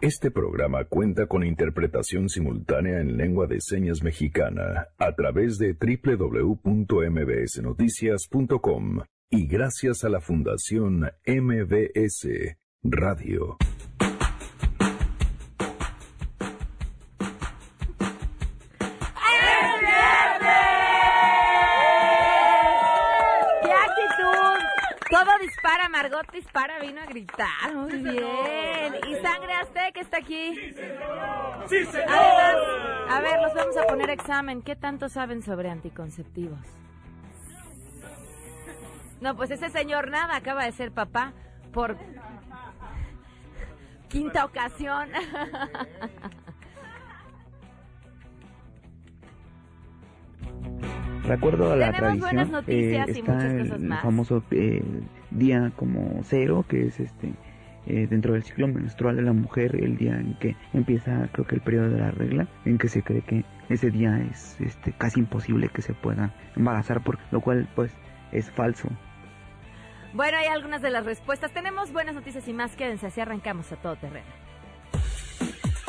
Este programa cuenta con interpretación simultánea en lengua de señas mexicana a través de www.mbsnoticias.com y gracias a la Fundación MBS Radio. Margot dispara, vino a gritar. Muy bien. Y Sangre Azteca está aquí. ¡Sí, señor! Además, a ver, los vamos a poner examen. ¿Qué tanto saben sobre anticonceptivos? No, pues ese señor nada acaba de ser papá por quinta ocasión. De acuerdo a la Tenemos buenas noticias eh, y está muchas el cosas más. famoso eh, día como cero, que es este eh, dentro del ciclo menstrual de la mujer, el día en que empieza, creo que el periodo de la regla, en que se cree que ese día es este casi imposible que se pueda embarazar, por lo cual pues es falso. Bueno, hay algunas de las respuestas. Tenemos buenas noticias y más. Quédense, así arrancamos a todo terreno.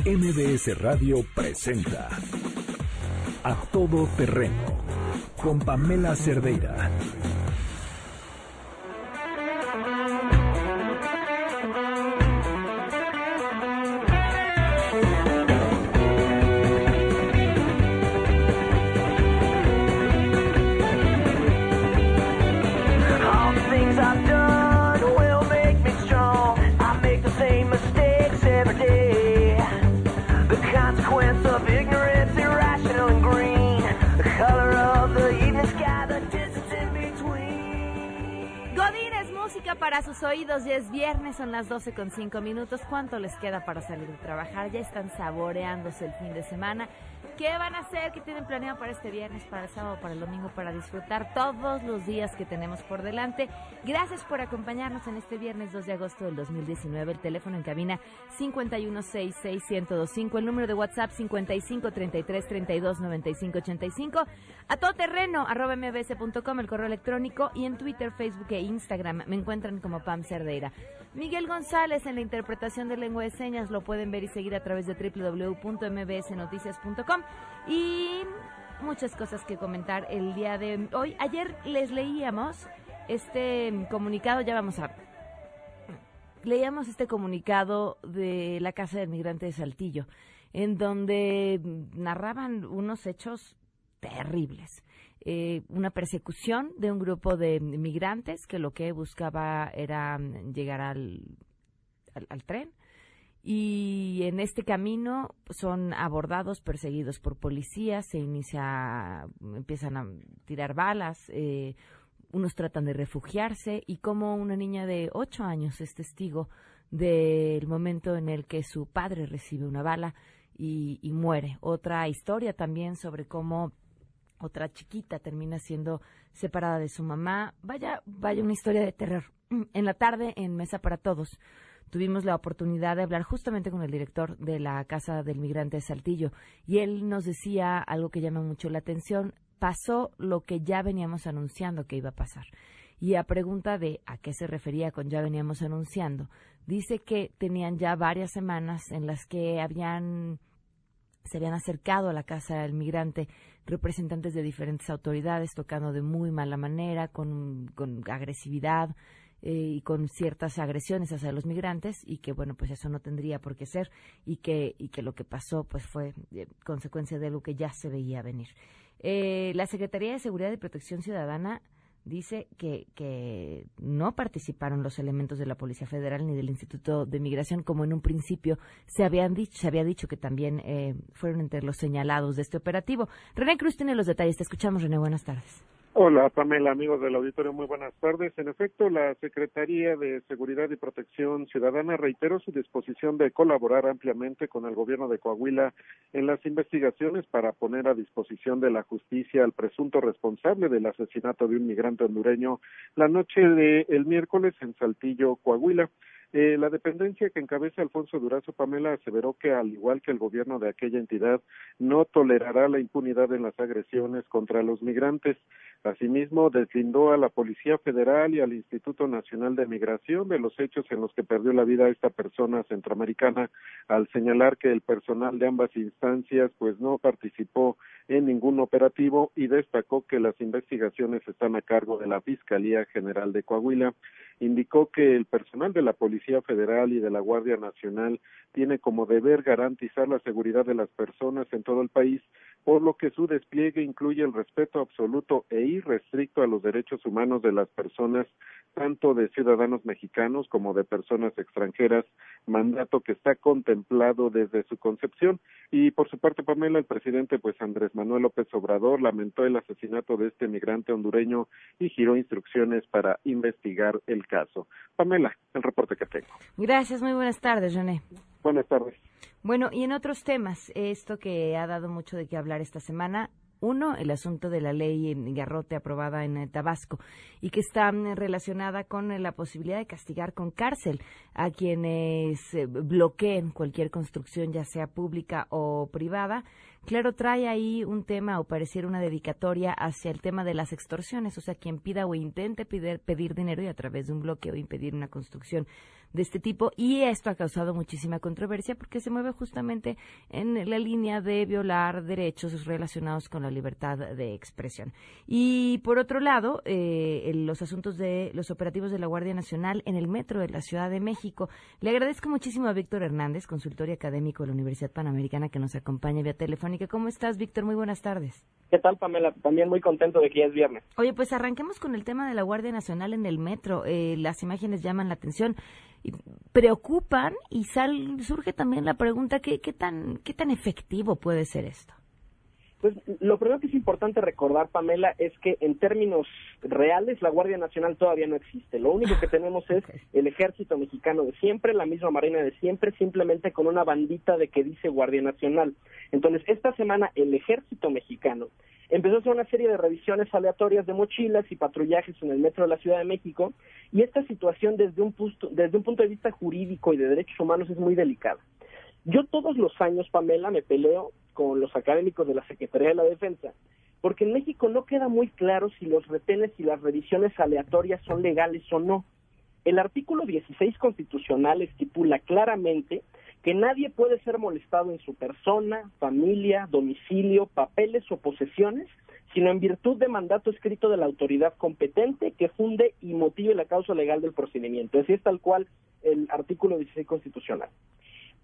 MBS Radio presenta A Todo Terreno con Pamela Cerdeira. Para sus oídos. Ya es viernes, son las 12 con 5 minutos. ¿Cuánto les queda para salir de trabajar? Ya están saboreándose el fin de semana. ¿Qué van a hacer? ¿Qué tienen planeado para este viernes, para el sábado, para el domingo, para disfrutar todos los días que tenemos por delante? Gracias por acompañarnos en este viernes 2 de agosto del 2019. El teléfono en cabina 5166125, el número de WhatsApp 5533329585, a todoterreno arroba mbs.com, el correo electrónico y en Twitter, Facebook e Instagram me encuentran como Pam Cerdeira. Miguel González en la interpretación de lengua de señas lo pueden ver y seguir a través de www.mbsnoticias.com y muchas cosas que comentar el día de hoy. Ayer les leíamos este comunicado, ya vamos a leíamos este comunicado de la Casa del Migrante de Saltillo, en donde narraban unos hechos terribles. Eh, una persecución de un grupo de migrantes que lo que buscaba era llegar al, al tren y en este camino son abordados, perseguidos por policías, se inicia, empiezan a tirar balas, eh, unos tratan de refugiarse y como una niña de ocho años es testigo del momento en el que su padre recibe una bala y, y muere. Otra historia también sobre cómo otra chiquita termina siendo separada de su mamá. Vaya, vaya una historia de terror. En la tarde, en Mesa para Todos, tuvimos la oportunidad de hablar justamente con el director de la Casa del Migrante de Saltillo y él nos decía algo que llama mucho la atención. Pasó lo que ya veníamos anunciando que iba a pasar. Y a pregunta de a qué se refería con ya veníamos anunciando, dice que tenían ya varias semanas en las que habían se habían acercado a la casa del migrante representantes de diferentes autoridades tocando de muy mala manera, con, con agresividad eh, y con ciertas agresiones hacia los migrantes y que bueno pues eso no tendría por qué ser y que y que lo que pasó pues fue eh, consecuencia de lo que ya se veía venir. Eh, la Secretaría de Seguridad y Protección Ciudadana dice que, que no participaron los elementos de la Policía Federal ni del Instituto de Migración, como en un principio se, habían dicho, se había dicho que también eh, fueron entre los señalados de este operativo. René Cruz tiene los detalles. Te escuchamos, René. Buenas tardes. Hola, Pamela, amigos del auditorio, muy buenas tardes. En efecto, la Secretaría de Seguridad y Protección Ciudadana reiteró su disposición de colaborar ampliamente con el gobierno de Coahuila en las investigaciones para poner a disposición de la justicia al presunto responsable del asesinato de un migrante hondureño la noche del miércoles en Saltillo, Coahuila. Eh, la dependencia que encabeza Alfonso Durazo Pamela aseveró que, al igual que el gobierno de aquella entidad, no tolerará la impunidad en las agresiones contra los migrantes. Asimismo, deslindó a la Policía Federal y al Instituto Nacional de Migración de los hechos en los que perdió la vida esta persona centroamericana, al señalar que el personal de ambas instancias pues no participó en ningún operativo y destacó que las investigaciones están a cargo de la Fiscalía General de Coahuila. Indicó que el personal de la Policía Federal y de la Guardia Nacional tiene como deber garantizar la seguridad de las personas en todo el país, por lo que su despliegue incluye el respeto absoluto e irrestricto a los derechos humanos de las personas, tanto de ciudadanos mexicanos como de personas extranjeras, mandato que está contemplado desde su concepción. Y por su parte, Pamela, el presidente, pues Andrés Manuel López Obrador, lamentó el asesinato de este migrante hondureño y giró instrucciones para investigar el caso. Pamela, el reporte que tengo. Gracias, muy buenas tardes, René. Buenas tardes. Bueno, y en otros temas, esto que ha dado mucho de qué hablar esta semana, uno, el asunto de la ley Garrote aprobada en eh, Tabasco y que está mm, relacionada con eh, la posibilidad de castigar con cárcel a quienes eh, bloqueen cualquier construcción, ya sea pública o privada. Claro, trae ahí un tema o pareciera una dedicatoria hacia el tema de las extorsiones, o sea, quien pida o intente pedir, pedir dinero y a través de un bloqueo impedir una construcción de este tipo y esto ha causado muchísima controversia porque se mueve justamente en la línea de violar derechos relacionados con la libertad de expresión. Y por otro lado, eh, los asuntos de los operativos de la Guardia Nacional en el metro de la Ciudad de México. Le agradezco muchísimo a Víctor Hernández, consultor y académico de la Universidad Panamericana, que nos acompaña vía telefónica. ¿Cómo estás, Víctor? Muy buenas tardes. ¿Qué tal, Pamela? También muy contento de que ya es viernes. Oye, pues arranquemos con el tema de la Guardia Nacional en el metro. Eh, las imágenes llaman la atención preocupan y sal, surge también la pregunta ¿qué, qué tan qué tan efectivo puede ser esto. Pues lo primero que es importante recordar, Pamela, es que en términos reales la Guardia Nacional todavía no existe. Lo único que tenemos es el ejército mexicano de siempre, la misma marina de siempre, simplemente con una bandita de que dice Guardia Nacional. Entonces, esta semana el ejército mexicano empezó a hacer una serie de revisiones aleatorias de mochilas y patrullajes en el metro de la Ciudad de México y esta situación desde un, punto, desde un punto de vista jurídico y de derechos humanos es muy delicada. Yo todos los años, Pamela, me peleo con los académicos de la Secretaría de la Defensa, porque en México no queda muy claro si los retenes y las revisiones aleatorias son legales o no. El artículo 16 constitucional estipula claramente que nadie puede ser molestado en su persona, familia, domicilio, papeles o posesiones, sino en virtud de mandato escrito de la autoridad competente que funde y motive la causa legal del procedimiento. Así es tal cual el artículo 16 constitucional.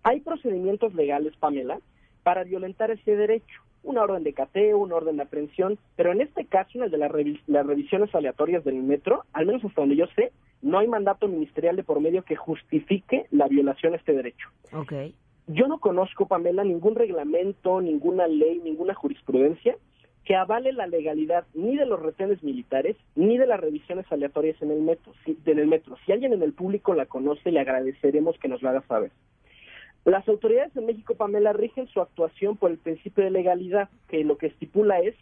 Hay procedimientos legales, Pamela, para violentar ese derecho. Una orden de cateo, una orden de aprehensión, pero en este caso, en el de las, las revisiones aleatorias del metro, al menos hasta donde yo sé, no hay mandato ministerial de por medio que justifique la violación a este derecho. Okay. Yo no conozco, Pamela, ningún reglamento, ninguna ley, ninguna jurisprudencia que avale la legalidad ni de los retenes militares ni de las revisiones aleatorias en el metro. Si, en el metro. Si alguien en el público la conoce, le agradeceremos que nos lo haga saber. Las autoridades de México, Pamela, rigen su actuación por el principio de legalidad, que lo que estipula es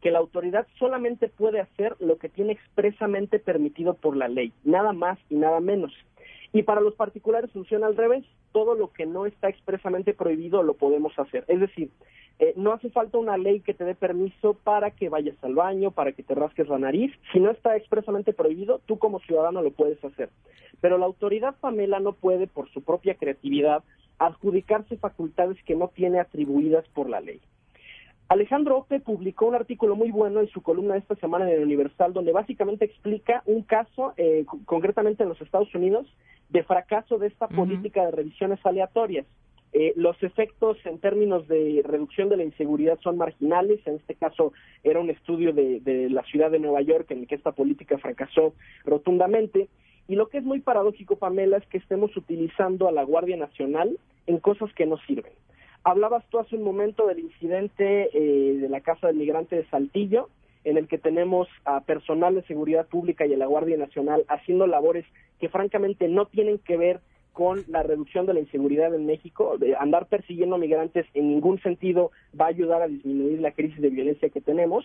que la autoridad solamente puede hacer lo que tiene expresamente permitido por la ley, nada más y nada menos. Y para los particulares funciona al revés, todo lo que no está expresamente prohibido lo podemos hacer. Es decir, eh, no hace falta una ley que te dé permiso para que vayas al baño, para que te rasques la nariz. Si no está expresamente prohibido, tú como ciudadano lo puedes hacer. Pero la autoridad Pamela no puede, por su propia creatividad, adjudicarse facultades que no tiene atribuidas por la ley. Alejandro Ope publicó un artículo muy bueno en su columna de esta semana en el Universal, donde básicamente explica un caso, eh, concretamente en los Estados Unidos, de fracaso de esta política de revisiones aleatorias. Eh, los efectos en términos de reducción de la inseguridad son marginales. En este caso era un estudio de, de la ciudad de Nueva York en el que esta política fracasó rotundamente. Y lo que es muy paradójico, Pamela, es que estemos utilizando a la Guardia Nacional en cosas que no sirven. Hablabas tú hace un momento del incidente eh, de la Casa del Migrante de Saltillo, en el que tenemos a personal de seguridad pública y a la Guardia Nacional haciendo labores que francamente no tienen que ver con la reducción de la inseguridad en México. De andar persiguiendo migrantes en ningún sentido va a ayudar a disminuir la crisis de violencia que tenemos.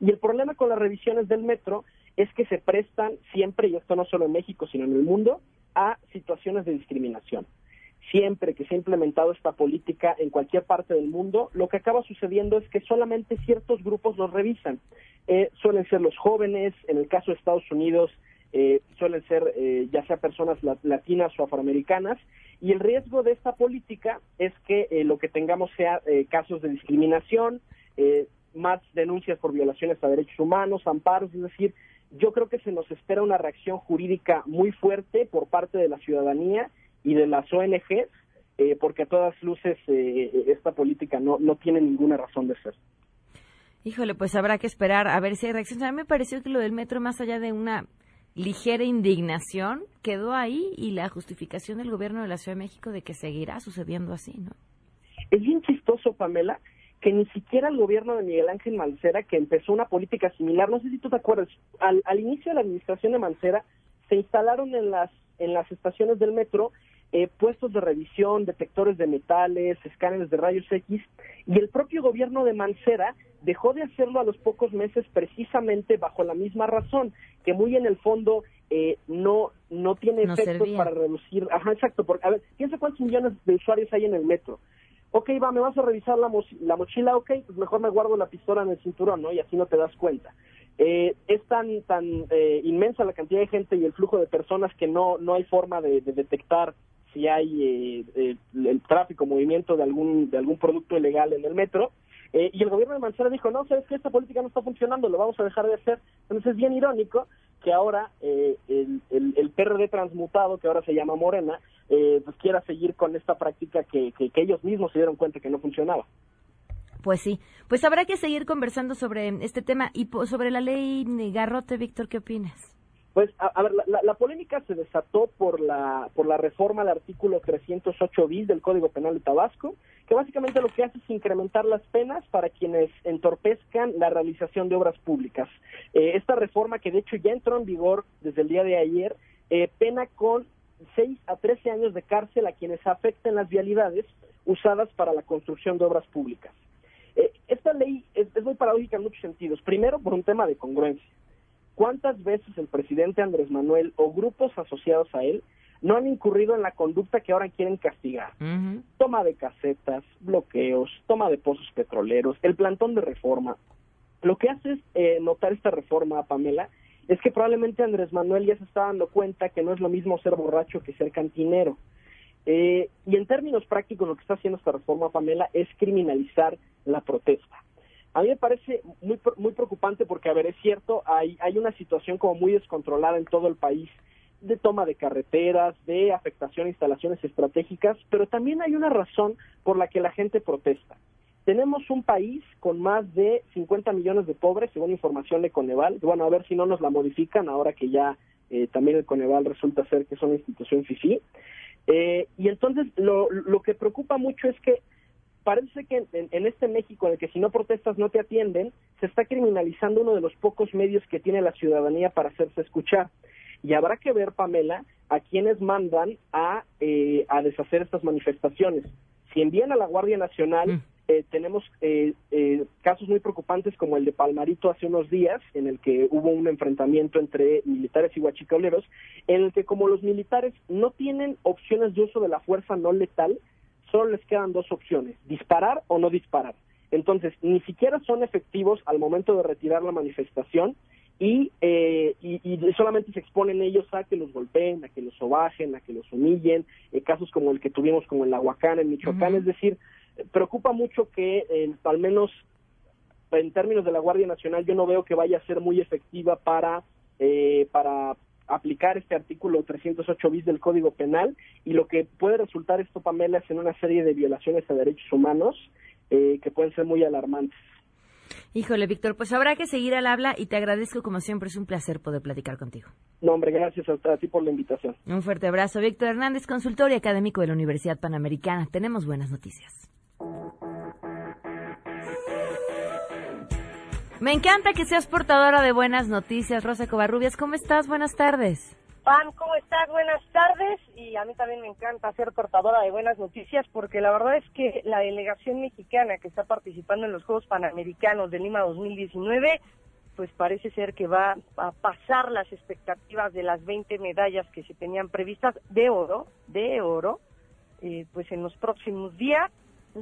Y el problema con las revisiones del metro es que se prestan siempre, y esto no solo en México, sino en el mundo, a situaciones de discriminación. Siempre que se ha implementado esta política en cualquier parte del mundo, lo que acaba sucediendo es que solamente ciertos grupos los revisan. Eh, suelen ser los jóvenes, en el caso de Estados Unidos, eh, suelen ser eh, ya sea personas latinas o afroamericanas, y el riesgo de esta política es que eh, lo que tengamos sea casos de discriminación, más denuncias por violaciones a derechos humanos, amparos, es decir, yo creo que se nos espera una reacción jurídica muy fuerte por parte de la ciudadanía y de las ONGs, porque a todas luces esta política no, no tiene ninguna razón de ser. Híjole, pues habrá que esperar a ver si hay reacción. A mí me pareció que lo del metro, más allá de una ligera indignación quedó ahí y la justificación del gobierno de la Ciudad de México de que seguirá sucediendo así, ¿no? Es bien chistoso, Pamela, que ni siquiera el gobierno de Miguel Ángel Mancera, que empezó una política similar, no sé si tú te acuerdas, al, al inicio de la administración de Mancera se instalaron en las en las estaciones del metro eh, puestos de revisión, detectores de metales, escáneres de rayos X, y el propio gobierno de Mancera dejó de hacerlo a los pocos meses precisamente bajo la misma razón, que muy en el fondo eh, no no tiene efectos para reducir, ajá, exacto, porque, a ver, piensa cuántos millones de usuarios hay en el metro. Ok, va, me vas a revisar la, la mochila, ok, pues mejor me guardo la pistola en el cinturón, ¿no? Y así no te das cuenta. Eh, es tan tan eh, inmensa la cantidad de gente y el flujo de personas que no no hay forma de detectar si hay eh, eh, el tráfico, movimiento de algún, de algún producto ilegal en el metro. Eh, y el gobierno de Mancera dijo, no, sabes que esta política no está funcionando, lo vamos a dejar de hacer. Entonces es bien irónico que ahora el, el, el, PRD transmutado, que ahora se llama Morena, pues quiera seguir con esta práctica que, que, que ellos mismos se dieron cuenta que no funcionaba. Pues sí, pues habrá que seguir conversando sobre este tema y sobre la ley Garrote, Víctor, ¿qué opinas? Pues, a, ver, la, polémica se desató por la, por la reforma al artículo 308 bis del Código Penal de Tabasco, que básicamente lo que hace es incrementar las penas para quienes entorpezcan la realización de obras públicas. Eh, esta reforma, que de hecho ya entró en vigor desde el día de ayer, eh, pena con 6 a 13 años de cárcel a quienes afecten las vialidades usadas para la construcción de obras públicas. Eh, esta ley es muy paradójica en muchos sentidos. Primero, por un tema de congruencia. ¿Cuántas veces el presidente Andrés Manuel o grupos asociados a él no han incurrido en la conducta que ahora quieren castigar? Toma de casetas, bloqueos, toma de pozos petroleros, el plantón de reforma. Lo que hace es eh, notar esta reforma, Pamela, es que probablemente Andrés Manuel ya se está dando cuenta que no es lo mismo ser borracho que ser cantinero. Eh, y en términos prácticos, lo que está haciendo esta reforma, Pamela, es criminalizar la protesta. A mí me parece muy, muy preocupante porque, a ver, es cierto, hay, hay una situación como muy descontrolada en todo el país de toma de carreteras, de afectación a instalaciones estratégicas, pero también hay una razón por la que la gente protesta. Tenemos un país con más de 50 millones de pobres, según información de Coneval. Bueno, a ver si no nos la modifican ahora que ya eh, también el Coneval resulta ser que es una institución FIFI. Eh, y entonces lo, lo que preocupa mucho es que parece que en, este México en el que si no protestas no te atienden, se está criminalizando uno de los pocos medios que tiene la ciudadanía para hacerse escuchar. Y habrá que ver, Pamela, a quienes mandan a, eh, a deshacer estas manifestaciones. Si envían a la Guardia Nacional, mm. eh, tenemos eh, casos muy preocupantes como el de Palmarito hace unos días, en el que hubo un enfrentamiento entre militares y huachicoleros, en el que como los militares no tienen opciones de uso de la fuerza no letal, solo les quedan dos opciones, disparar o no disparar. Entonces, ni siquiera son efectivos al momento de retirar la manifestación y, eh, y, solamente se exponen ellos a que los golpeen, a que los sobajen, a que los humillen, eh, casos como el que tuvimos como en la Huacán, en Michoacán, es decir, preocupa mucho que eh, al menos en términos de la Guardia Nacional yo no veo que vaya a ser muy efectiva para, para aplicar este artículo 308 bis del Código Penal y lo que puede resultar esto, Pamela, es en una serie de violaciones a derechos humanos eh, que pueden ser muy alarmantes. Híjole, Víctor, pues habrá que seguir al habla y te agradezco como siempre, es un placer poder platicar contigo. No, hombre, gracias a, a ti por la invitación. Un fuerte abrazo, Víctor Hernández, consultor y académico de la Universidad Panamericana. Tenemos buenas noticias. Me encanta que seas portadora de buenas noticias, Rosa Covarrubias. ¿Cómo estás? Buenas tardes. Pam, ¿cómo estás? Buenas tardes. Y a mí también me encanta ser portadora de buenas noticias porque la verdad es que la delegación mexicana que está participando en los Juegos Panamericanos de Lima 2019, pues parece ser que va a pasar las expectativas de las 20 medallas que se tenían previstas de oro, de oro, eh, pues en los próximos días.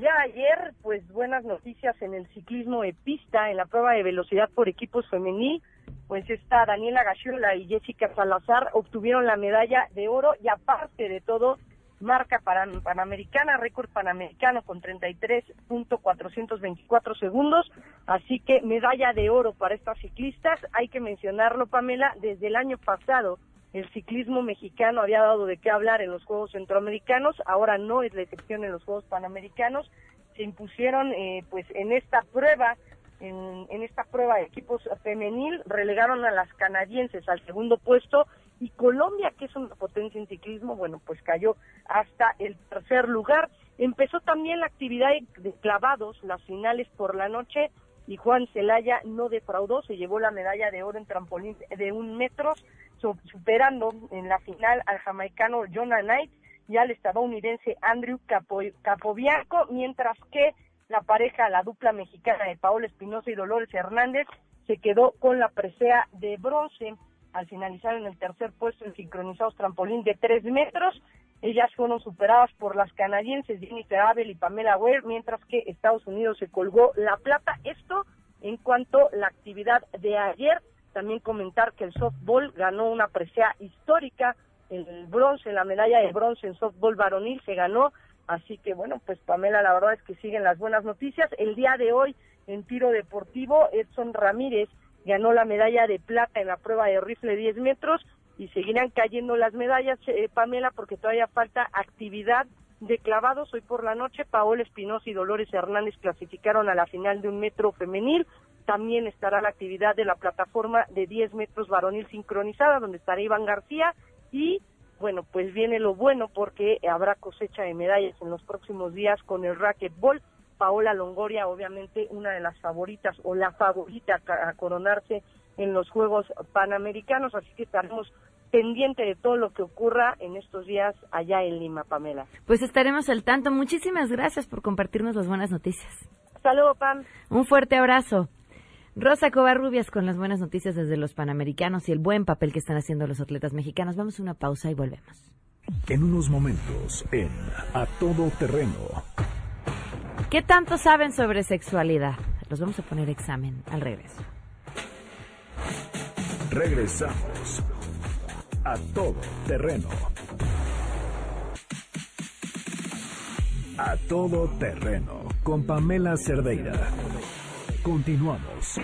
Ya ayer, pues buenas noticias en el ciclismo de pista, en la prueba de velocidad por equipos femenil, pues esta Daniela Gachiola y Jessica Salazar obtuvieron la medalla de oro y aparte de todo, marca pan, panamericana, récord panamericano con 33.424 segundos, así que medalla de oro para estas ciclistas, hay que mencionarlo Pamela, desde el año pasado el ciclismo mexicano había dado de qué hablar en los Juegos Centroamericanos, ahora no es la excepción en los Juegos Panamericanos, se impusieron eh, pues en esta prueba, en, en esta prueba de equipos femenil, relegaron a las canadienses al segundo puesto y Colombia, que es una potencia en ciclismo, bueno, pues cayó hasta el tercer lugar. Empezó también la actividad de clavados, las finales por la noche, y Juan Celaya no defraudó, se llevó la medalla de oro en trampolín de un metro, superando en la final al jamaicano Jonah Knight y al estadounidense Andrew Capo, Capobianco, mientras que la pareja, la dupla mexicana de Paola Espinosa y Dolores Hernández, se quedó con la presea de bronce al finalizar en el tercer puesto en sincronizados trampolín de tres metros. Ellas fueron superadas por las canadienses Jennifer Abel y Pamela Ware, mientras que Estados Unidos se colgó la plata. Esto en cuanto a la actividad de ayer. También comentar que el softball ganó una presea histórica. El bronce, la medalla de bronce en softball varonil se ganó. Así que bueno, pues Pamela, la verdad es que siguen las buenas noticias. El día de hoy en tiro deportivo, Edson Ramírez ganó la medalla de plata en la prueba de rifle 10 metros y seguirán cayendo las medallas, eh, Pamela, porque todavía falta actividad de clavados. Hoy por la noche, Paola Espinosa y Dolores Hernández clasificaron a la final de un metro femenil. También estará la actividad de la plataforma de 10 metros varonil sincronizada, donde estará Iván García. Y bueno, pues viene lo bueno porque habrá cosecha de medallas en los próximos días con el racquetball. Paola Longoria, obviamente una de las favoritas o la favorita a coronarse en los Juegos Panamericanos, así que estaremos pendiente de todo lo que ocurra en estos días allá en Lima, Pamela. Pues estaremos al tanto. Muchísimas gracias por compartirnos las buenas noticias. Hasta luego, Pam. Un fuerte abrazo. Rosa Covarrubias con las buenas noticias desde los Panamericanos y el buen papel que están haciendo los atletas mexicanos. Vamos a una pausa y volvemos. En unos momentos, en A Todo Terreno. ¿Qué tanto saben sobre sexualidad? Los vamos a poner examen al regreso. Regresamos a todo terreno. A todo terreno con Pamela Cerdeira. Continuamos.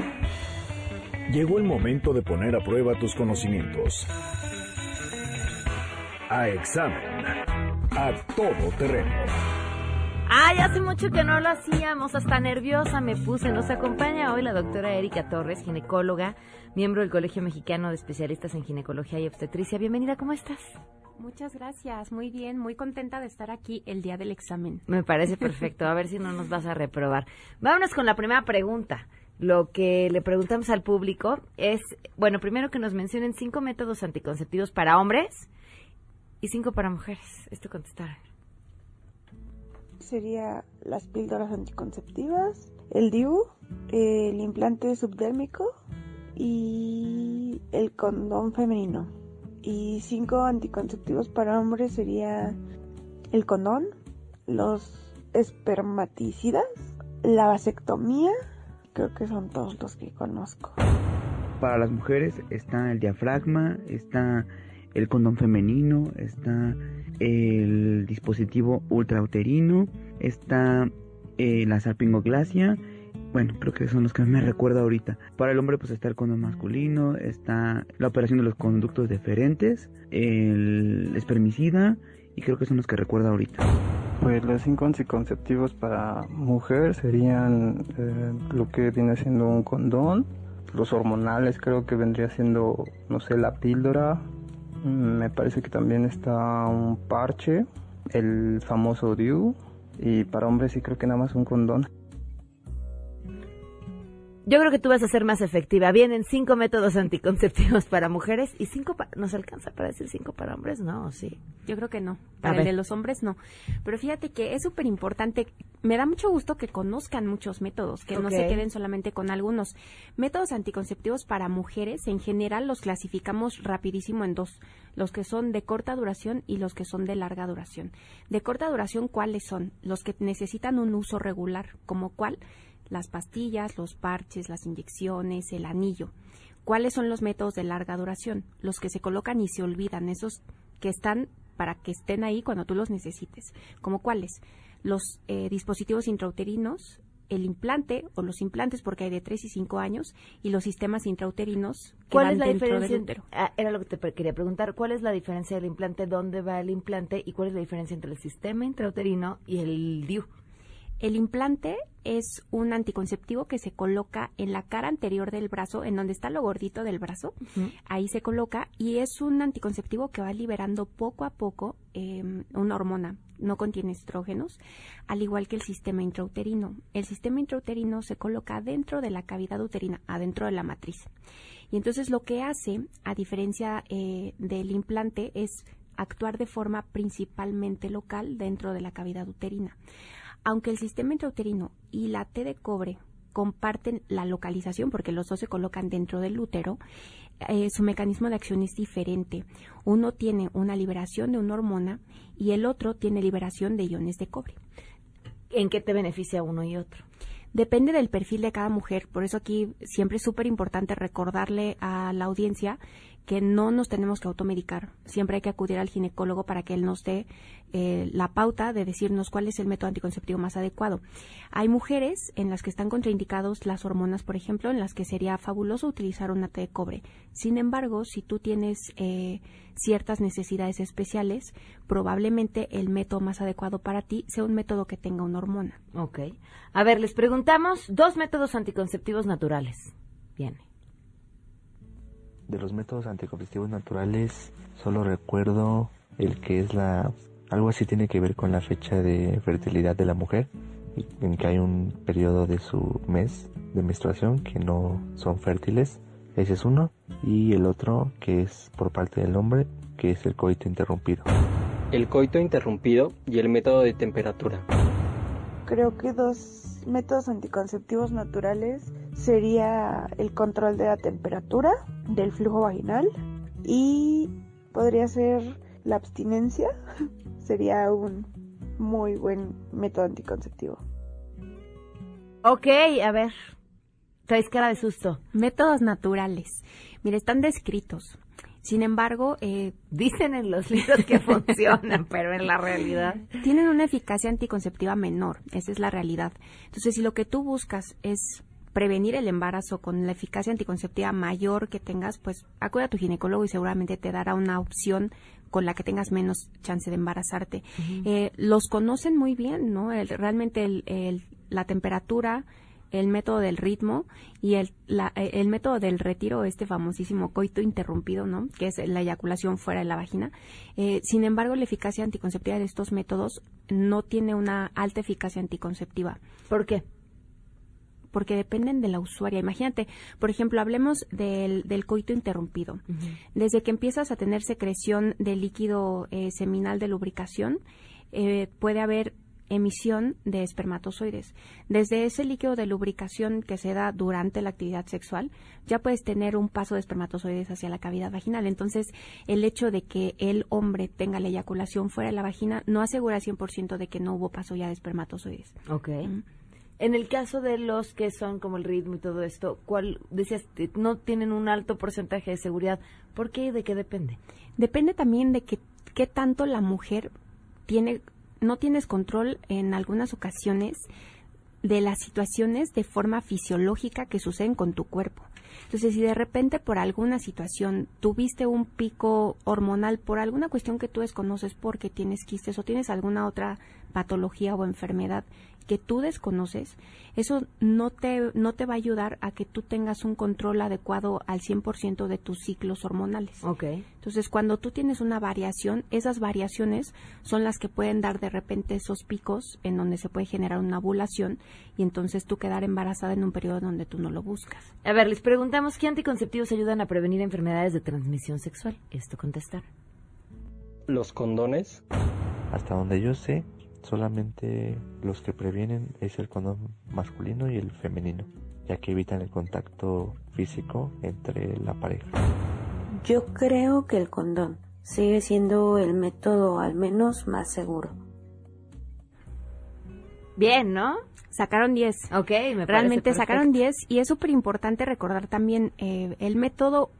Llegó el momento de poner a prueba tus conocimientos. A examen. A todo terreno. Ay, hace mucho que no lo hacíamos, hasta nerviosa me puse. Nos acompaña hoy la doctora Erika Torres, ginecóloga, miembro del Colegio Mexicano de Especialistas en Ginecología y Obstetricia. Bienvenida, ¿cómo estás? Muchas gracias, muy bien, muy contenta de estar aquí el día del examen. Me parece perfecto, a ver si no nos vas a reprobar. Vámonos con la primera pregunta. Lo que le preguntamos al público es, bueno, primero que nos mencionen cinco métodos anticonceptivos para hombres y cinco para mujeres. Esto contestaron sería las píldoras anticonceptivas, el DIU, el implante subdérmico y el condón femenino. Y cinco anticonceptivos para hombres sería el condón, los espermaticidas, la vasectomía, creo que son todos los que conozco. Para las mujeres está el diafragma, está el condón femenino, está el dispositivo ultrauterino, está eh, la salpingoglasia. Bueno, creo que son los que me recuerdo ahorita. Para el hombre pues está el condón masculino, está la operación de los conductos deferentes, el espermicida y creo que son los que recuerdo ahorita. Pues los cinco anticonceptivos para mujer serían eh, lo que viene siendo un condón, los hormonales creo que vendría siendo, no sé, la píldora, me parece que también está un parche, el famoso DIU, y para hombres sí creo que nada más un condón. Yo creo que tú vas a ser más efectiva. Vienen cinco métodos anticonceptivos para mujeres y cinco para... ¿Nos alcanza para decir cinco para hombres? No, sí. Yo creo que no. Para el ver. de los hombres no. Pero fíjate que es súper importante. Me da mucho gusto que conozcan muchos métodos, que no se queden solamente con algunos. Métodos anticonceptivos para mujeres, en general, los clasificamos rapidísimo en dos. Los que son de corta duración y los que son de larga duración. De corta duración, ¿cuáles son? Los que necesitan un uso regular. ¿Como cuál? Las pastillas, los parches, las inyecciones, el anillo. ¿Cuáles son los métodos de larga duración? Los que se colocan y se olvidan, esos que están para que estén ahí cuando tú los necesites. ¿Como cuáles? Los eh, dispositivos intrauterinos, el implante o los implantes porque hay de 3 y 5 años y los sistemas intrauterinos que ¿Cuál van es la dentro diferencia? del útero. Ah, era lo que te quería preguntar. ¿Cuál es la diferencia del implante? ¿Dónde va el implante? ¿Y cuál es la diferencia entre el sistema intrauterino y el DIU? El implante es un anticonceptivo que se coloca en la cara anterior del brazo, en donde está lo gordito del brazo. Ahí se coloca y es un anticonceptivo que va liberando poco a poco eh, una hormona. No contiene estrógenos, al igual que el sistema intrauterino. El sistema intrauterino se coloca dentro de la cavidad uterina, adentro de la matriz. Y entonces lo que hace, a diferencia eh, del implante, es actuar de forma principalmente local dentro de la cavidad uterina. Aunque el sistema intrauterino y la T de cobre comparten la localización, porque los dos se colocan dentro del útero, eh, su mecanismo de acción es diferente. Uno tiene una liberación de una hormona y el otro tiene liberación de iones de cobre. ¿En qué te beneficia uno y otro? Depende del perfil de cada mujer, por eso aquí siempre es súper importante recordarle a la audiencia que no nos tenemos que automedicar. Siempre hay que acudir al ginecólogo para que él nos dé eh, la pauta de decirnos cuál es el método anticonceptivo más adecuado. Hay mujeres en las que están contraindicados las hormonas, por ejemplo, en las que sería fabuloso utilizar una T de cobre. Sin embargo, si tú tienes eh, ciertas necesidades especiales, probablemente el método más adecuado para ti sea un método que tenga una hormona. Ok. A ver, les preguntamos dos métodos anticonceptivos naturales. Bien. De los métodos anticonceptivos naturales, solo recuerdo el que es la... Algo así tiene que ver con la fecha de fertilidad de la mujer, y en que hay un periodo de su mes de menstruación que no son fértiles. Ese es uno. Y el otro que es por parte del hombre, que es el coito interrumpido. El coito interrumpido y el método de temperatura. Creo que dos métodos anticonceptivos naturales sería el control de la temperatura del flujo vaginal y podría ser la abstinencia. sería un muy buen método anticonceptivo. Ok, a ver. Traes cara de susto. Métodos naturales. Mira, están descritos. Sin embargo, eh, dicen en los libros que funcionan, pero en la realidad tienen una eficacia anticonceptiva menor. Esa es la realidad. Entonces, si lo que tú buscas es prevenir el embarazo con la eficacia anticonceptiva mayor que tengas, pues acude a tu ginecólogo y seguramente te dará una opción con la que tengas menos chance de embarazarte. Uh -huh. eh, los conocen muy bien, ¿no? El, realmente el, el, la temperatura, el método del ritmo y el, la, el método del retiro, este famosísimo coito interrumpido, ¿no? Que es la eyaculación fuera de la vagina. Eh, sin embargo, la eficacia anticonceptiva de estos métodos no tiene una alta eficacia anticonceptiva. ¿Por qué? Porque dependen de la usuaria. Imagínate, por ejemplo, hablemos del, del coito interrumpido. Uh -huh. Desde que empiezas a tener secreción de líquido eh, seminal de lubricación, eh, puede haber emisión de espermatozoides. Desde ese líquido de lubricación que se da durante la actividad sexual, ya puedes tener un paso de espermatozoides hacia la cavidad vaginal. Entonces, el hecho de que el hombre tenga la eyaculación fuera de la vagina no asegura 100% de que no hubo paso ya de espermatozoides. Ok. En el caso de los que son como el ritmo y todo esto, ¿cuál decías no tienen un alto porcentaje de seguridad? ¿Por qué y de qué depende? Depende también de que qué tanto la mujer tiene no tienes control en algunas ocasiones de las situaciones de forma fisiológica que suceden con tu cuerpo. Entonces, si de repente por alguna situación tuviste un pico hormonal por alguna cuestión que tú desconoces porque tienes quistes o tienes alguna otra patología o enfermedad que tú desconoces, eso no te, no te va a ayudar a que tú tengas un control adecuado al 100% de tus ciclos hormonales. Ok. Entonces, cuando tú tienes una variación, esas variaciones son las que pueden dar de repente esos picos en donde se puede generar una ovulación y entonces tú quedar embarazada en un periodo donde tú no lo buscas. A ver, les preguntamos qué anticonceptivos ayudan a prevenir enfermedades de transmisión sexual. Esto contestar. Los condones. Hasta donde yo sé, solamente los que previenen es el condón masculino y el femenino, ya que evitan el contacto físico entre la pareja. Yo creo que el condón sigue siendo el método al menos más seguro. Bien, ¿no? Sacaron 10. Ok, me Realmente sacaron perfecto. 10 y es súper importante recordar también eh, el método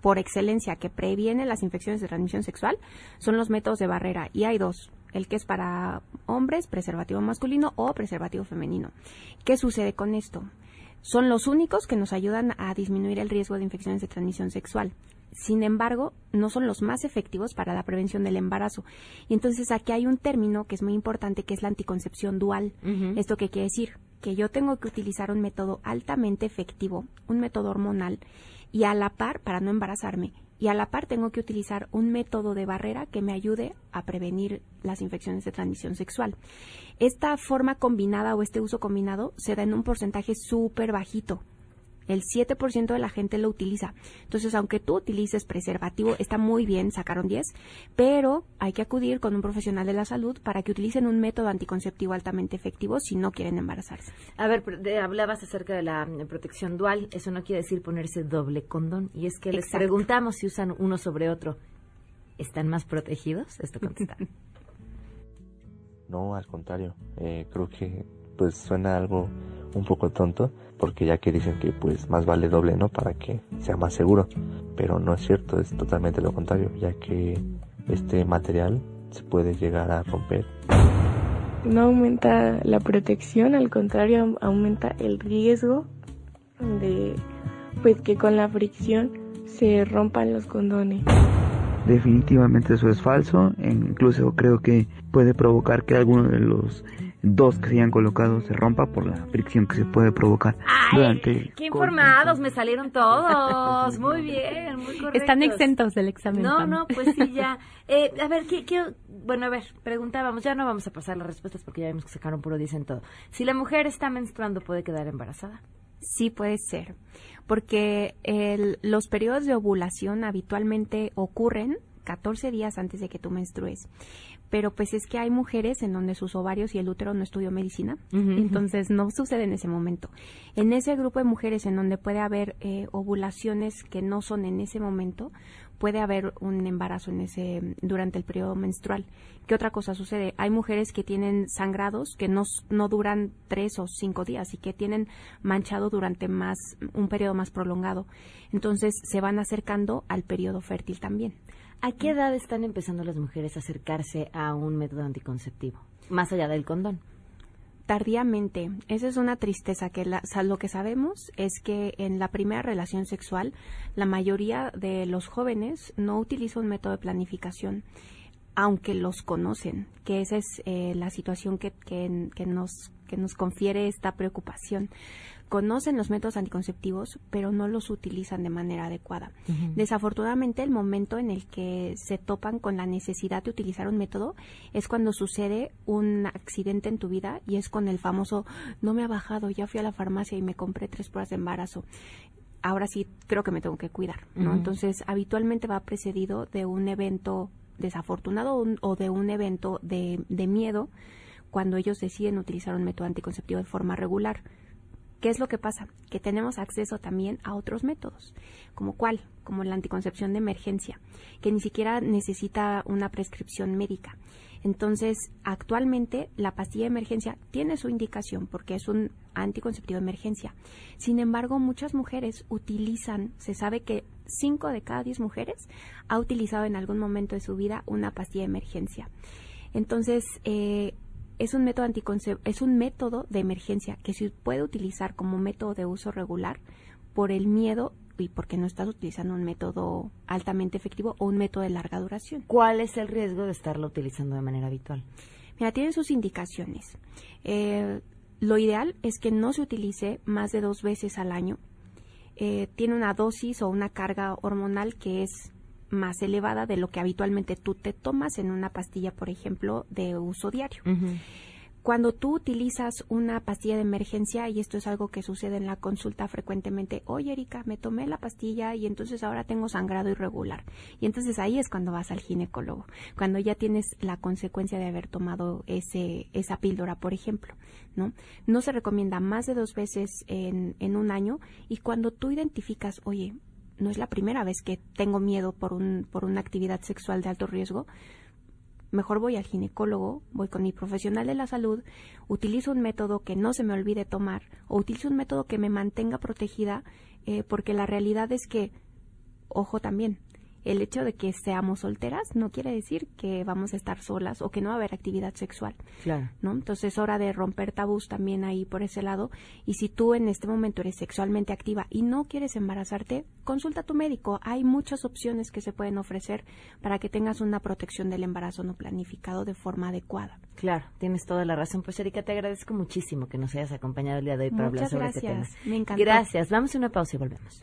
por excelencia que previene las infecciones de transmisión sexual son los métodos de barrera y hay dos. El que es para hombres, preservativo masculino o preservativo femenino. ¿Qué sucede con esto? Son los únicos que nos ayudan a disminuir el riesgo de infecciones de transmisión sexual. Sin embargo, no son los más efectivos para la prevención del embarazo. Y entonces aquí hay un término que es muy importante, que es la anticoncepción dual. ¿Esto qué quiere decir? Que yo tengo que utilizar un método altamente efectivo, un método hormonal, y a la par, para no embarazarme, y a la par tengo que utilizar un método de barrera que me ayude a prevenir las infecciones de transmisión sexual. Esta forma combinada o este uso combinado se da en un porcentaje súper bajito. El 7% de la gente lo utiliza. Entonces, aunque tú utilices preservativo, está muy bien, sacaron 10, pero hay que acudir con un profesional de la salud para que utilicen un método anticonceptivo altamente efectivo si no quieren embarazarse. A ver, hablabas acerca de la mm, protección dual. Eso no quiere decir ponerse doble condón. Y es que les Exacto. preguntamos si usan uno sobre otro. ¿Están más protegidos? Esto contesta. No, al contrario, eh, creo que pues suena algo un poco tonto, porque ya que dicen que pues más vale doble, ¿no? Para que sea más seguro, pero no es cierto, es totalmente lo contrario, ya que este material se puede llegar a romper No aumenta la protección, al contrario, aumenta el riesgo de pues que con la fricción se rompan los condones. Definitivamente eso es falso, e incluso creo que puede provocar que alguno de los dos que se hayan colocado se rompa por la fricción que se puede provocar durante el ¡Qué informados me salieron todos! Muy bien, muy correctos. Están exentos del examen. No, no, pues sí, ya. Eh, a ver, ¿qué, qué- bueno, a ver, preguntábamos, ya no vamos a pasar las respuestas porque ya vimos que sacaron puro dicen todo. Si la mujer está menstruando, ¿puede quedar embarazada? Sí puede ser, porque el- los periodos de ovulación habitualmente ocurren 14 días antes de que tú menstrues. Pero pues es que hay mujeres en donde sus ovarios y el útero no estudió medicina, entonces no sucede en ese momento. En ese grupo de mujeres en donde puede haber eh, ovulaciones que no son en ese momento, puede haber un embarazo en ese durante el periodo menstrual. ¿Qué otra cosa sucede? Hay mujeres que tienen sangrados que no, no duran tres o cinco días y que tienen manchado durante más un periodo más prolongado. Entonces se van acercando al periodo fértil también. ¿A qué edad están empezando las mujeres a acercarse a un método anticonceptivo? Más allá del condón. Tardíamente, esa es una tristeza que la- lo que sabemos es que en la primera relación sexual la mayoría de los jóvenes no utiliza un método de planificación, aunque los conocen, que esa es eh, la situación que, que- que nos, que nos confiere esta preocupación. Conocen los métodos anticonceptivos, pero no los utilizan de manera adecuada. Desafortunadamente, el momento en el que se topan con la necesidad de utilizar un método es cuando sucede un accidente en tu vida y es con el famoso no me ha bajado, ya fui a la farmacia y me compré tres pruebas de embarazo. Ahora sí creo que me tengo que cuidar, ¿no? Entonces, habitualmente va precedido de un evento desafortunado o un- o de un evento de, de miedo cuando ellos deciden utilizar un método anticonceptivo de forma regular. ¿Qué es lo que pasa? Que tenemos acceso también a otros métodos, como cuál, como la anticoncepción de emergencia, que ni siquiera necesita una prescripción médica. Entonces, actualmente la pastilla de emergencia tiene su indicación porque es un anticonceptivo de emergencia. Sin embargo, muchas mujeres utilizan, se sabe que 5 de cada 10 mujeres ha utilizado en algún momento de su vida una pastilla de emergencia. Entonces, eh, es un método anticonce- es un método de emergencia que se puede utilizar como método de uso regular por el miedo y porque no estás utilizando un método altamente efectivo o un método de larga duración. ¿Cuál es el riesgo de estarlo utilizando de manera habitual? Mira, tiene sus indicaciones. Eh, lo ideal es que no se utilice más de dos veces al año. Eh, tiene una dosis o una carga hormonal que es más elevada de lo que habitualmente tú te tomas en una pastilla, por ejemplo, de uso diario. Cuando tú utilizas una pastilla de emergencia, y esto es algo que sucede en la consulta frecuentemente, oye Erika, me tomé la pastilla y entonces ahora tengo sangrado irregular. Y entonces ahí es cuando vas al ginecólogo, cuando ya tienes la consecuencia de haber tomado ese, esa píldora, por ejemplo. ¿no? no se recomienda más de dos veces en, en un año y cuando tú identificas, oye, no es la primera vez que tengo miedo por, un, por una actividad sexual de alto riesgo, mejor voy al ginecólogo, voy con mi profesional de la salud, utilizo un método que no se me olvide tomar o utilizo un método que me mantenga protegida, eh, porque la realidad es que, ojo también, el hecho de que seamos solteras no quiere decir que vamos a estar solas o que no va a haber actividad sexual. Claro. ¿no? Entonces es hora de romper tabús también ahí por ese lado. Y si tú en este momento eres sexualmente activa y no quieres embarazarte, consulta a tu médico. Hay muchas opciones que se pueden ofrecer para que tengas una protección del embarazo no planificado de forma adecuada. Claro, tienes toda la razón. Pues Erika, te agradezco muchísimo que nos hayas acompañado el día de hoy para hablar sobre este tema. gracias. Me encantó. Gracias. Vamos a una pausa y volvemos.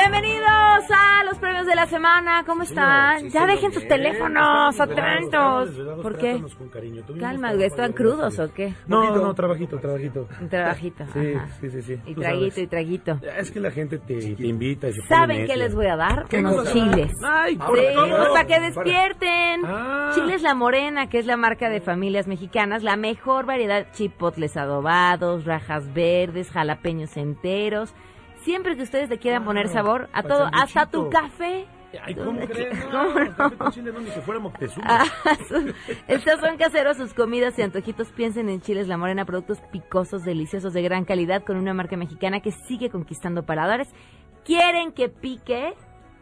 Bienvenidos a los premios de la semana. ¿Cómo están? ya dejen sus teléfonos atentos. ¿Por qué? Calma, güey, ¿están crudos o qué? No, no, trabajito, trabajito. Un trabajito. Sí, ajá. sí, sí, sí. Y Tú traguito, sabes. y traguito. Es que la gente te, te invita y se pone ¿Saben qué necia. les voy a dar? ¿Qué Unos cosa? chiles. Ay, por Sí, favor. pues para que Para- despierten. Ah. Chiles La Morena, que es la marca de familias mexicanas, la mejor variedad chipotles adobados, rajas verdes, jalapeños enteros. Siempre que ustedes le quieran poner sabor a todo, hasta tu café. Ay, ¿cómo crees? ¿Cómo No, no? café con chile no, ni que fuera Moctezuma. Ah, su- Estos son caseros, sus comidas y antojitos. Piensen en Chiles La Morena, productos picosos, deliciosos, de gran calidad, con una marca mexicana que sigue conquistando paladores. ¿Quieren que pique?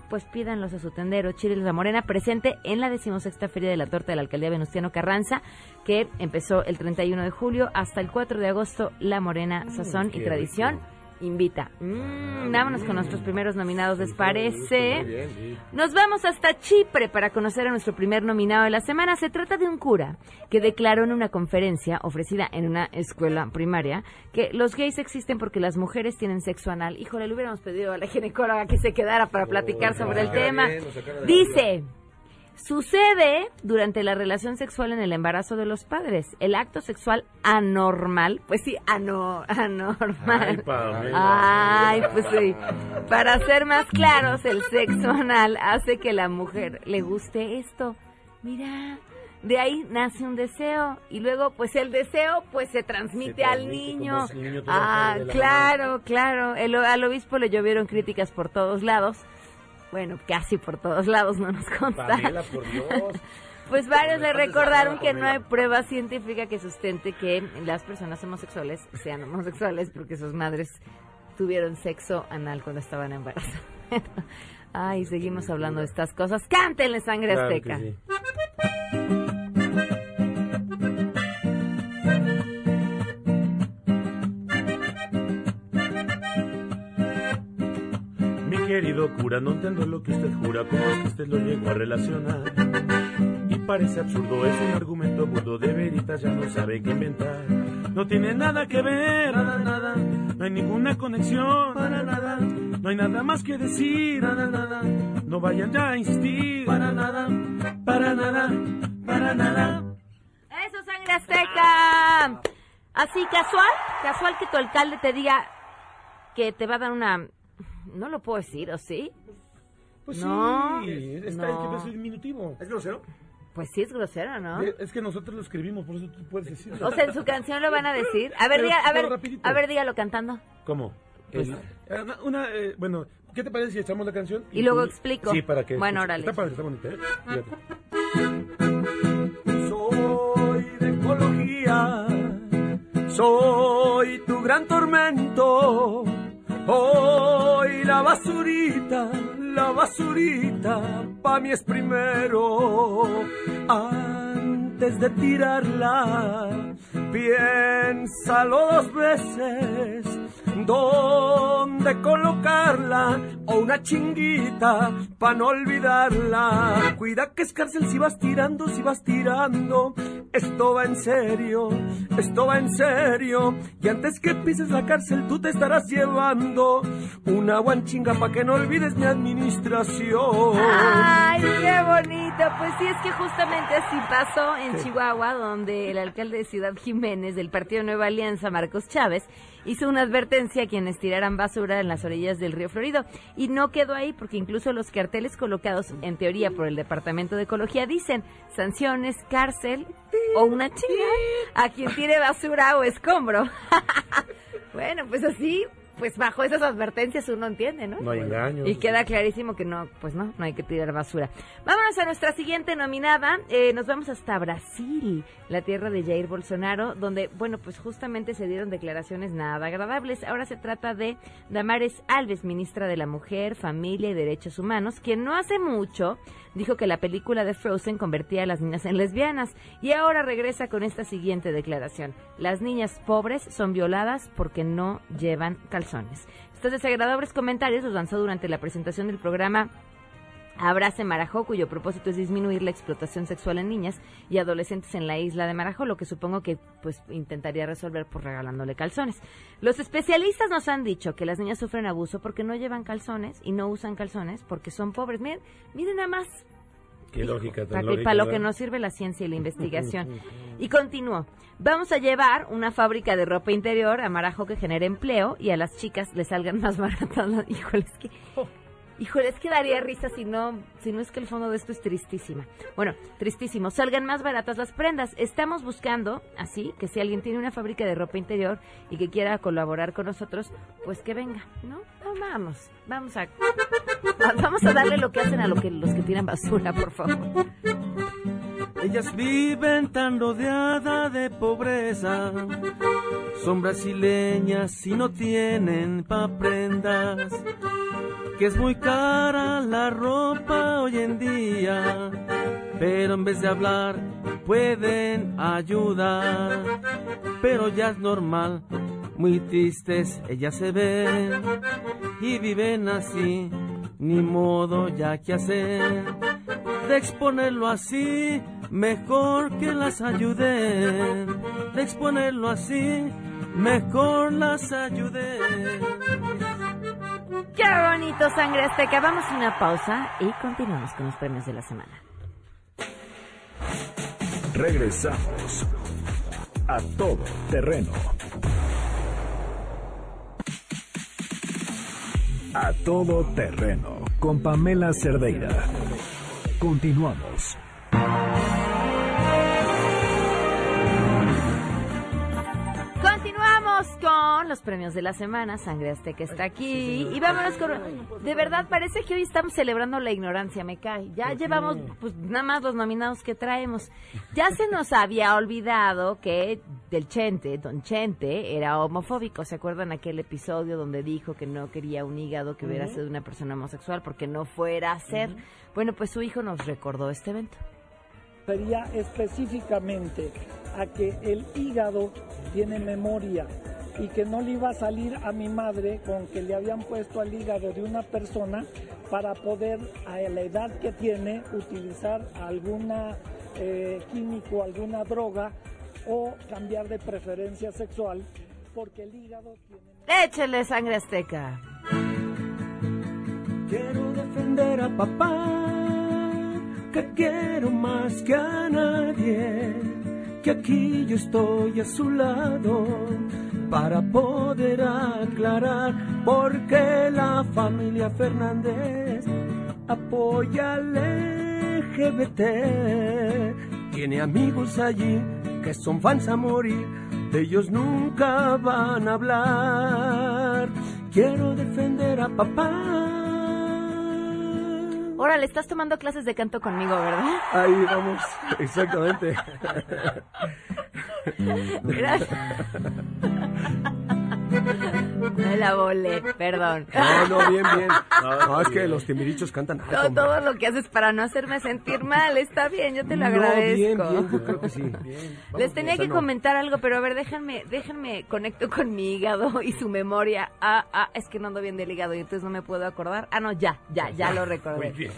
Pues pídanlos a su tendero. Chiles La Morena, presente en la decimosexta Feria de la Torta de la Alcaldía Venustiano Carranza, que empezó el 31 de julio hasta el 4 de agosto. La Morena, sazón y tradición. Invita. Mm, vámonos con nuestros primeros nominados, ¿les parece? Nos vamos hasta Chipre para conocer a nuestro primer nominado de la semana. Se trata de un cura que declaró en una conferencia ofrecida en una escuela primaria que los gays existen porque las mujeres tienen sexo anal. Híjole, le hubiéramos pedido a la ginecóloga que se quedara para platicar sobre el tema. Dice, Sucede durante la relación sexual en el embarazo de los padres. El acto sexual anormal, pues sí, ano, anormal. Ay, pues sí. Para ser más claros, el sexo anal hace que la mujer le guste esto. Mira, de ahí nace un deseo y luego pues el deseo pues se transmite, Se al niño. niño Ah, claro, claro. El- al obispo le llovieron críticas por todos lados. Bueno, casi por todos lados, no nos consta. Pamela, por Dios. Pues varios le recordaron que no hay prueba científica que sustente que las personas homosexuales sean homosexuales porque sus madres tuvieron sexo anal cuando estaban embarazadas. Ay, seguimos hablando de estas cosas. Cántenle sangre Claro azteca. Querido cura, no entiendo lo que usted jura, cómo es que usted lo llegó a relacionar. Y parece absurdo, es un argumento burdo, de veritas ya no sabe qué inventar. No tiene nada que ver, nada, nada, no hay ninguna conexión, para nada, no hay nada más que decir, nada, nada, no vayan ya a insistir, para nada, para nada, para nada. Eso, sangre azteca. Así, casual, casual que tu alcalde te diga que te va a dar una... No lo puedo decir, ¿o sí? Pues No, sí, está no. que es diminutivo. ¿Es grosero? Pues sí es grosero, ¿no? Es que nosotros lo escribimos, por eso tú puedes decirlo. O sea, en su canción lo van a decir. A ver, Pero- diga- a ver, rapidito. a ver, dígalo cantando. ¿Cómo? Pues- El- eh, una, una, eh, bueno, ¿Qué te parece si echamos la canción? Y luego tú- explico. Sí, para que... Bueno, órale. Está padre, está bonita, ¿eh? Fíjate. Soy de ecología, soy tu gran tormento. Hoy la basurita, la basurita, pa' mí es primero. Antes de tirarla, piénsalo dos veces. ¿Dónde colocarla? O una chinguita pa' no olvidarla. Cuida que es cárcel si vas tirando, si vas tirando. Esto va en serio, esto va en serio. Y antes que pises la cárcel, tú te estarás llevando una guanchinga pa' que no olvides mi administración. ¡Ay, qué bonito! Pues sí, es que justamente así pasó en. Chihuahua, donde el alcalde de Ciudad Jiménez del Partido Nueva Alianza, Marcos Chávez, hizo una advertencia a quienes tiraran basura en las orillas del río Florido. Y no quedó ahí, porque incluso los carteles colocados, en teoría, por el Departamento de Ecología dicen sanciones, cárcel o una chinga a quien tire basura o escombro. bueno, pues así, pues bajo esas advertencias uno entiende, ¿no? No hay engaños. Y queda clarísimo que no, pues no, no hay que tirar basura. Vámonos a nuestra siguiente nominada. Eh, nos vamos hasta Brasil, la tierra de Jair Bolsonaro, donde, bueno, pues justamente se dieron declaraciones nada agradables. Ahora se trata de Damares Alves, ministra de la Mujer, Familia y Derechos Humanos, quien no hace mucho dijo que la película de Frozen convertía a las niñas en lesbianas. Y ahora regresa con esta siguiente declaración. Las niñas pobres son violadas porque no llevan calzones. Estos desagradables comentarios los lanzó durante la presentación del programa Abrace Marajó, cuyo propósito es disminuir la explotación sexual en niñas y adolescentes en la isla de Marajó, lo que supongo que pues intentaría resolver por regalándole calzones. Los especialistas nos han dicho que las niñas sufren abuso porque no llevan calzones y no usan calzones porque son pobres. Miren, miren nada más Qué lógica tan para, que- lógica, para lo que nos sirve la ciencia y la investigación. Y continuó. Vamos a llevar una fábrica de ropa interior a Marajo que genere empleo y a las chicas les salgan más baratas. Híjole, es que... Híjole, es que daría risa si no, si no es que el fondo de esto es tristísima. Bueno, tristísimo. Salgan más baratas las prendas. Estamos buscando, así, que si alguien tiene una fábrica de ropa interior y que quiera colaborar con nosotros, pues que venga, ¿no? Vamos, vamos a, vamos a darle lo que hacen a lo que, los que tiran basura, por favor. Ellas viven tan rodeadas de pobreza. Son brasileñas y no tienen pa' prendas. Que es muy cara la ropa hoy en día. Pero en vez de hablar, pueden ayudar. Pero ya es normal, muy tristes ellas se ven. Y viven así, ni modo ya que hacer de exponerlo así, mejor que las ayuden. De exponerlo así, mejor las ayuden. Qué bonito, sangre azteca. Vamos a una pausa y continuamos con los premios de la semana. Regresamos a todo terreno. A todo terreno con Pamela Cerdeira. Continuamos. Con los premios de la semana. Sangre Azteca está aquí. Y vámonos con. De verdad, parece que hoy estamos celebrando la ignorancia, me cae. Ya llevamos, pues nada más los nominados que traemos. Ya se nos había olvidado que del Chente, Don Chente, era homofóbico. ¿Se acuerdan aquel episodio donde dijo que no quería un hígado que hubiera sido una persona homosexual porque no fuera a ser? Bueno, pues su hijo nos recordó este evento. Refería específicamente a que el hígado tiene memoria y que no le iba a salir a mi madre con que le habían puesto al hígado de una persona para poder a la edad que tiene utilizar alguna eh, químico, alguna droga o cambiar de preferencia sexual porque el hígado tiene Échele sangre azteca. Quiero defender a papá, que quiero más que a nadie, que aquí yo estoy a su lado para poder aclarar por qué la familia Fernández apoya al LGBT. Tiene amigos allí que son fans a morir, de ellos nunca van a hablar. Quiero defender a papá Órale, estás tomando clases de canto conmigo, ¿verdad? Ahí vamos, exactamente. Mira. Me la volé, perdón. No, no, bien, bien. No, es que los timbirichos cantan alto, Todo, lo que haces para no hacerme sentir mal, está bien, yo te lo No, agradezco. bien, bien, yo creo que sí. Bien. Les tenía que no. comentar algo, pero a ver, déjenme, déjenme conecto con mi hígado y su memoria. Ah, ah, es que no ando bien del hígado y entonces no me puedo acordar. Ah, no, ya, ya, ya lo recordé. Muy bien.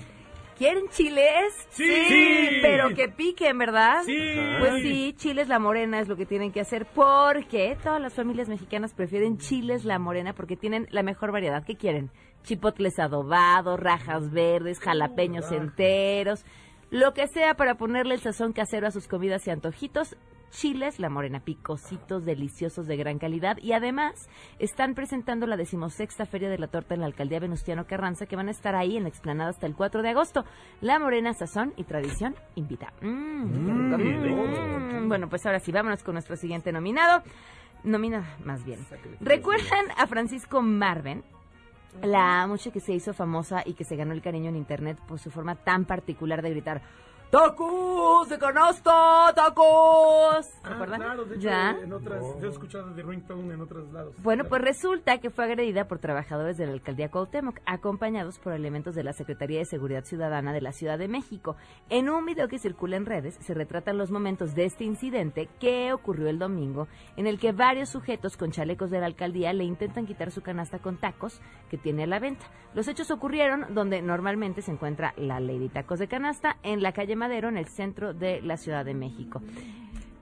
¿Quieren chiles? Sí. Sí, pero que piquen, ¿verdad? Sí. Pues sí, chiles la morena es lo que tienen que hacer porque todas las familias mexicanas prefieren chiles la morena porque tienen la mejor variedad. ¿Qué quieren? Chipotles adobados, rajas verdes, jalapeños enteros, lo que sea para ponerle el sazón casero a sus comidas y antojitos. Chiles La Morena, picositos, deliciosos de gran calidad y además están presentando la decimosexta Feria de la Torta en la Alcaldía Venustiano Carranza que van a estar ahí en la explanada hasta el 4 de agosto. La Morena Sazón y Tradición invita. Mm, rico. Mm, Bueno, pues ahora sí, vámonos con nuestro siguiente nominado. Nominada, más bien. ¿Recuerdan a Francisco Marven? La mucha que se hizo famosa y que se ganó el cariño en internet por su forma tan particular de gritar ¡Tacos de canasta! ¡Tacos! Ah, Claro, de hecho, ¿Ya? en otras, yo he escuchado de Ringtone en otros lados. Bueno, pues resulta que fue agredida por trabajadores de la alcaldía Cuauhtémoc, acompañados por elementos de la Secretaría de Seguridad Ciudadana de la Ciudad de México. En un video que circula en redes se retratan los momentos de este incidente que ocurrió el domingo, en el que varios sujetos con chalecos de la alcaldía le intentan quitar su canasta con tacos que tiene a la venta. Los hechos ocurrieron donde normalmente se encuentra la Lady Tacos de Canasta, en la calle Madero, en el centro de la Ciudad de México.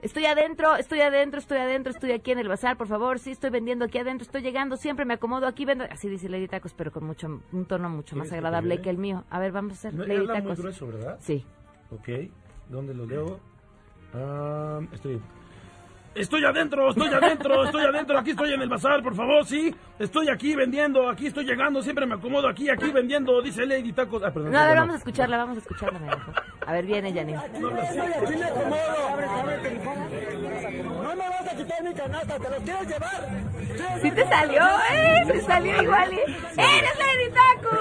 Estoy adentro, estoy adentro, estoy adentro, estoy aquí en el bazar, por favor, sí, estoy vendiendo aquí adentro, estoy llegando, siempre me acomodo aquí, vendo. Así dice Lady Tacos, pero con mucho, un tono mucho más ¿Quieres que te agradable que el mío. A ver, vamos a hacer No, Lady habla muy Tacos. grueso, ¿verdad? Sí. Ok, ¿dónde lo leo? Ah, estoy... Estoy adentro, estoy adentro, estoy adentro, aquí estoy en el bazar, por favor, sí. Estoy aquí vendiendo, aquí estoy llegando, siempre me acomodo aquí, aquí vendiendo, dice Lady Tacos. Ah, perdón. No, a ver, no. vamos a escucharla, vamos a escucharla. A ver, viene Janine. No me vas a quitar mi canasta, ¿te lo quieres llevar? Sí te salió, ¿eh? Te salió igual. ¿eh? ¡Eres Lady Tacos!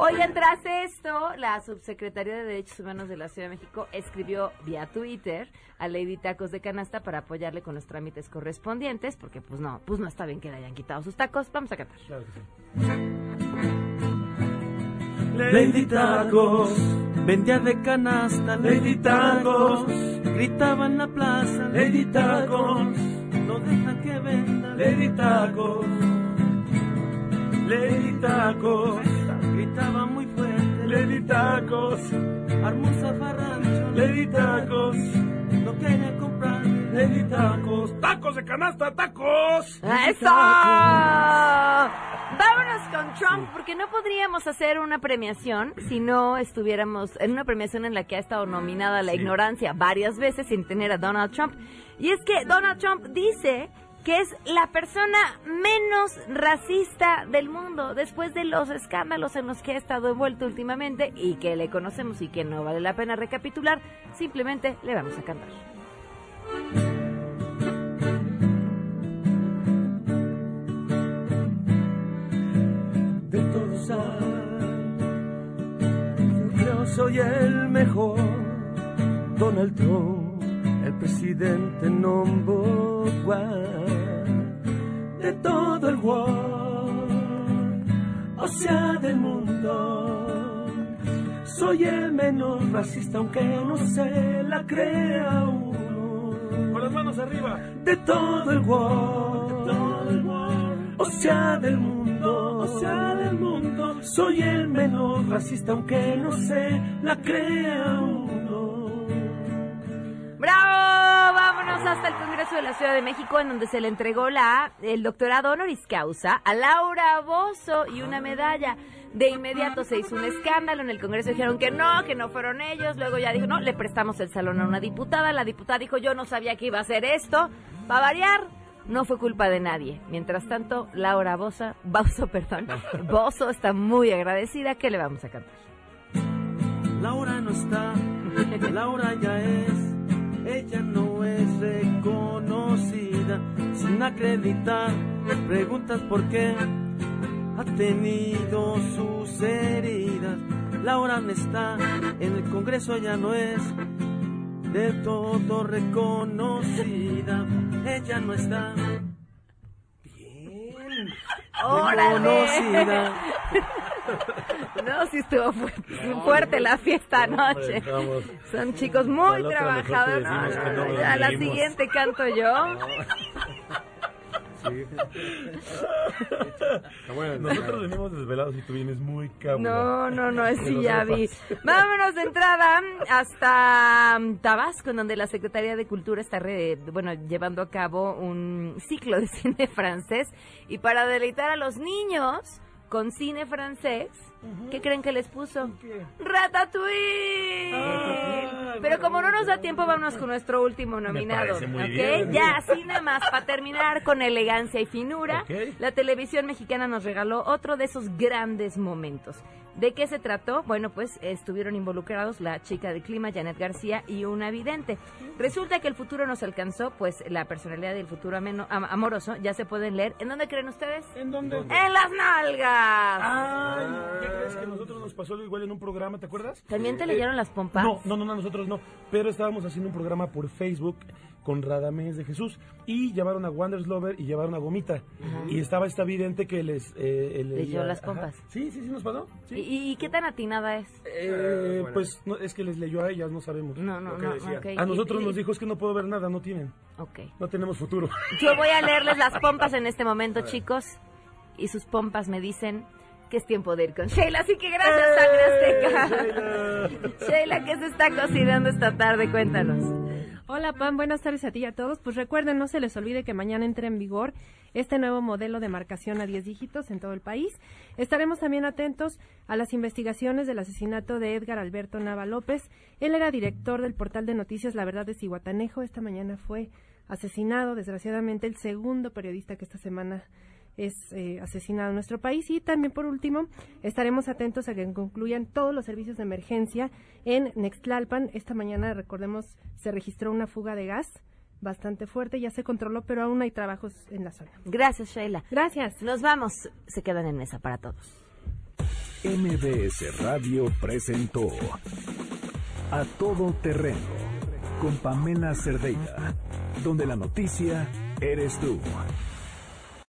Oigan, tras esto, la subsecretaria de Derechos Humanos de la Ciudad de México escribió vía Twitter a Lady Tacos de Canasta para apoyarle con los trámites correspondientes, porque pues no, pues no está bien que le hayan quitado sus tacos. Vamos a cantar. Lady Tacos, vendía de canasta, Lady Tacos, gritaba en la plaza, Lady Tacos, no deja que venda, Lady Tacos, Lady Tacos, gritaba muy fuerte, Lady Tacos, armó un zafarrancho, Lady Tacos, no quería comprar, Lady Tacos, tacos de canasta, tacos. ¡Eso! Vámonos con Trump, porque no podríamos hacer una premiación si no estuviéramos en una premiación en la que ha estado nominada la Sí. ignorancia varias veces sin tener a Donald Trump. Y es que Donald Trump dice que es la persona menos racista del mundo después de los escándalos en los que ha estado envuelto últimamente y que le conocemos y que no vale la pena recapitular, simplemente le vamos a cantar. de todos. Yo soy el mejor, Donald Trump, el presidente number one de todo el world, o sea del mundo. Soy el menos racista, aunque no se la crea uno. Con las manos arriba. De todo el world, de todo el world, o sea del mundo, o sea del mundo. Soy el menos racista, aunque no se la crea uno. ¡Bravo! Hasta el Congreso de la Ciudad de México, en donde se le entregó la, el doctorado honoris causa a Laura Bozo y una medalla. De inmediato se hizo un escándalo, en el Congreso dijeron que no, que no fueron ellos, luego ya dijo, no, le prestamos el salón a una diputada, la diputada dijo, yo no sabía que iba a hacer esto, va a variar, no fue culpa de nadie. Mientras tanto, Laura Bozo, Bozo, perdón, Bozo está muy agradecida, ¿qué le vamos a cantar? Laura no está, Laura ya es, ella no sin acreditar, preguntas por qué, ha tenido sus heridas. Laura no está, en el Congreso ya no es de todo reconocida. Ella no está. Bien. Reconocida. No, sí estuvo fu- fuerte la fiesta anoche. Son chicos muy no, ya la siguiente canto yo. Nosotros venimos desvelados y tú vienes muy cabrón. No, no, no, sí ya vi. Vámonos de entrada hasta mm, Tabasco, en donde la Secretaría de Cultura está re- bueno, llevando a cabo un ciclo de cine francés. Y para deleitar a los niños con cine francés, ¿qué creen que les puso? ¡Ratatouille! Pero como no nos da tiempo, vámonos con nuestro último nominado. Ya, así nada más, para terminar con elegancia y finura, la televisión mexicana nos regaló otro de esos grandes momentos. ¿De qué se trató? Bueno, pues estuvieron involucrados la chica del clima, Janet García, y una vidente. Resulta que el futuro nos alcanzó, pues la personalidad del futuro ameno- am- amoroso ya se pueden leer. ¿En dónde creen ustedes? ¿En dónde? ¡En las nalgas! Ay, ¿qué crees que nosotros nos pasó algo igual en un programa, ¿te acuerdas? ¿También te Eh, leyeron las pompas? No, no, no, no, nosotros no. Pero estábamos haciendo un programa por Facebook con Radamés de Jesús y llevaron a Wonders Lover y llevaron a Gomita. Ajá. Y estaba esta vidente que les... Eh, Leyó leía- las ajá. pompas. Sí, sí, sí, nos pasó. Sí. ¿Y, y qué tan atinada es? Eh, pues no, es que les leyó a ellas, no sabemos. No, no, lo que no. A nosotros Y- y- nos dijo es que no puedo ver nada, no tienen. Ok. No tenemos futuro. Yo voy a leerles las pompas en este momento, chicos. Y sus pompas me dicen que es tiempo de ir con Sheila. Así que gracias, Sangre Azteca. Sheila, ¿qué se está cocinando esta tarde? Cuéntanos. Hola Pam, buenas tardes a ti y a todos. Pues recuerden, no se les olvide que mañana entra en vigor este nuevo modelo de marcación a 10 dígitos en todo el país. Estaremos también atentos a las investigaciones del asesinato de Edgar Alberto Nava López. Él era director del portal de noticias La Verdad de Cihuatanejo. Esta mañana fue asesinado, desgraciadamente, el segundo periodista que esta semana es eh, asesinado en nuestro país. Y también, por último, estaremos atentos a que concluyan todos los servicios de emergencia en Nextlalpan. Esta mañana, recordemos, se registró una fuga de gas bastante fuerte, ya se controló, pero aún hay trabajos en la zona. Gracias, Sheila. Gracias. Nos vamos. Se quedan en mesa para todos. MBS Radio presentó A Todo Terreno con Pamela Cerdeira, donde la noticia eres tú.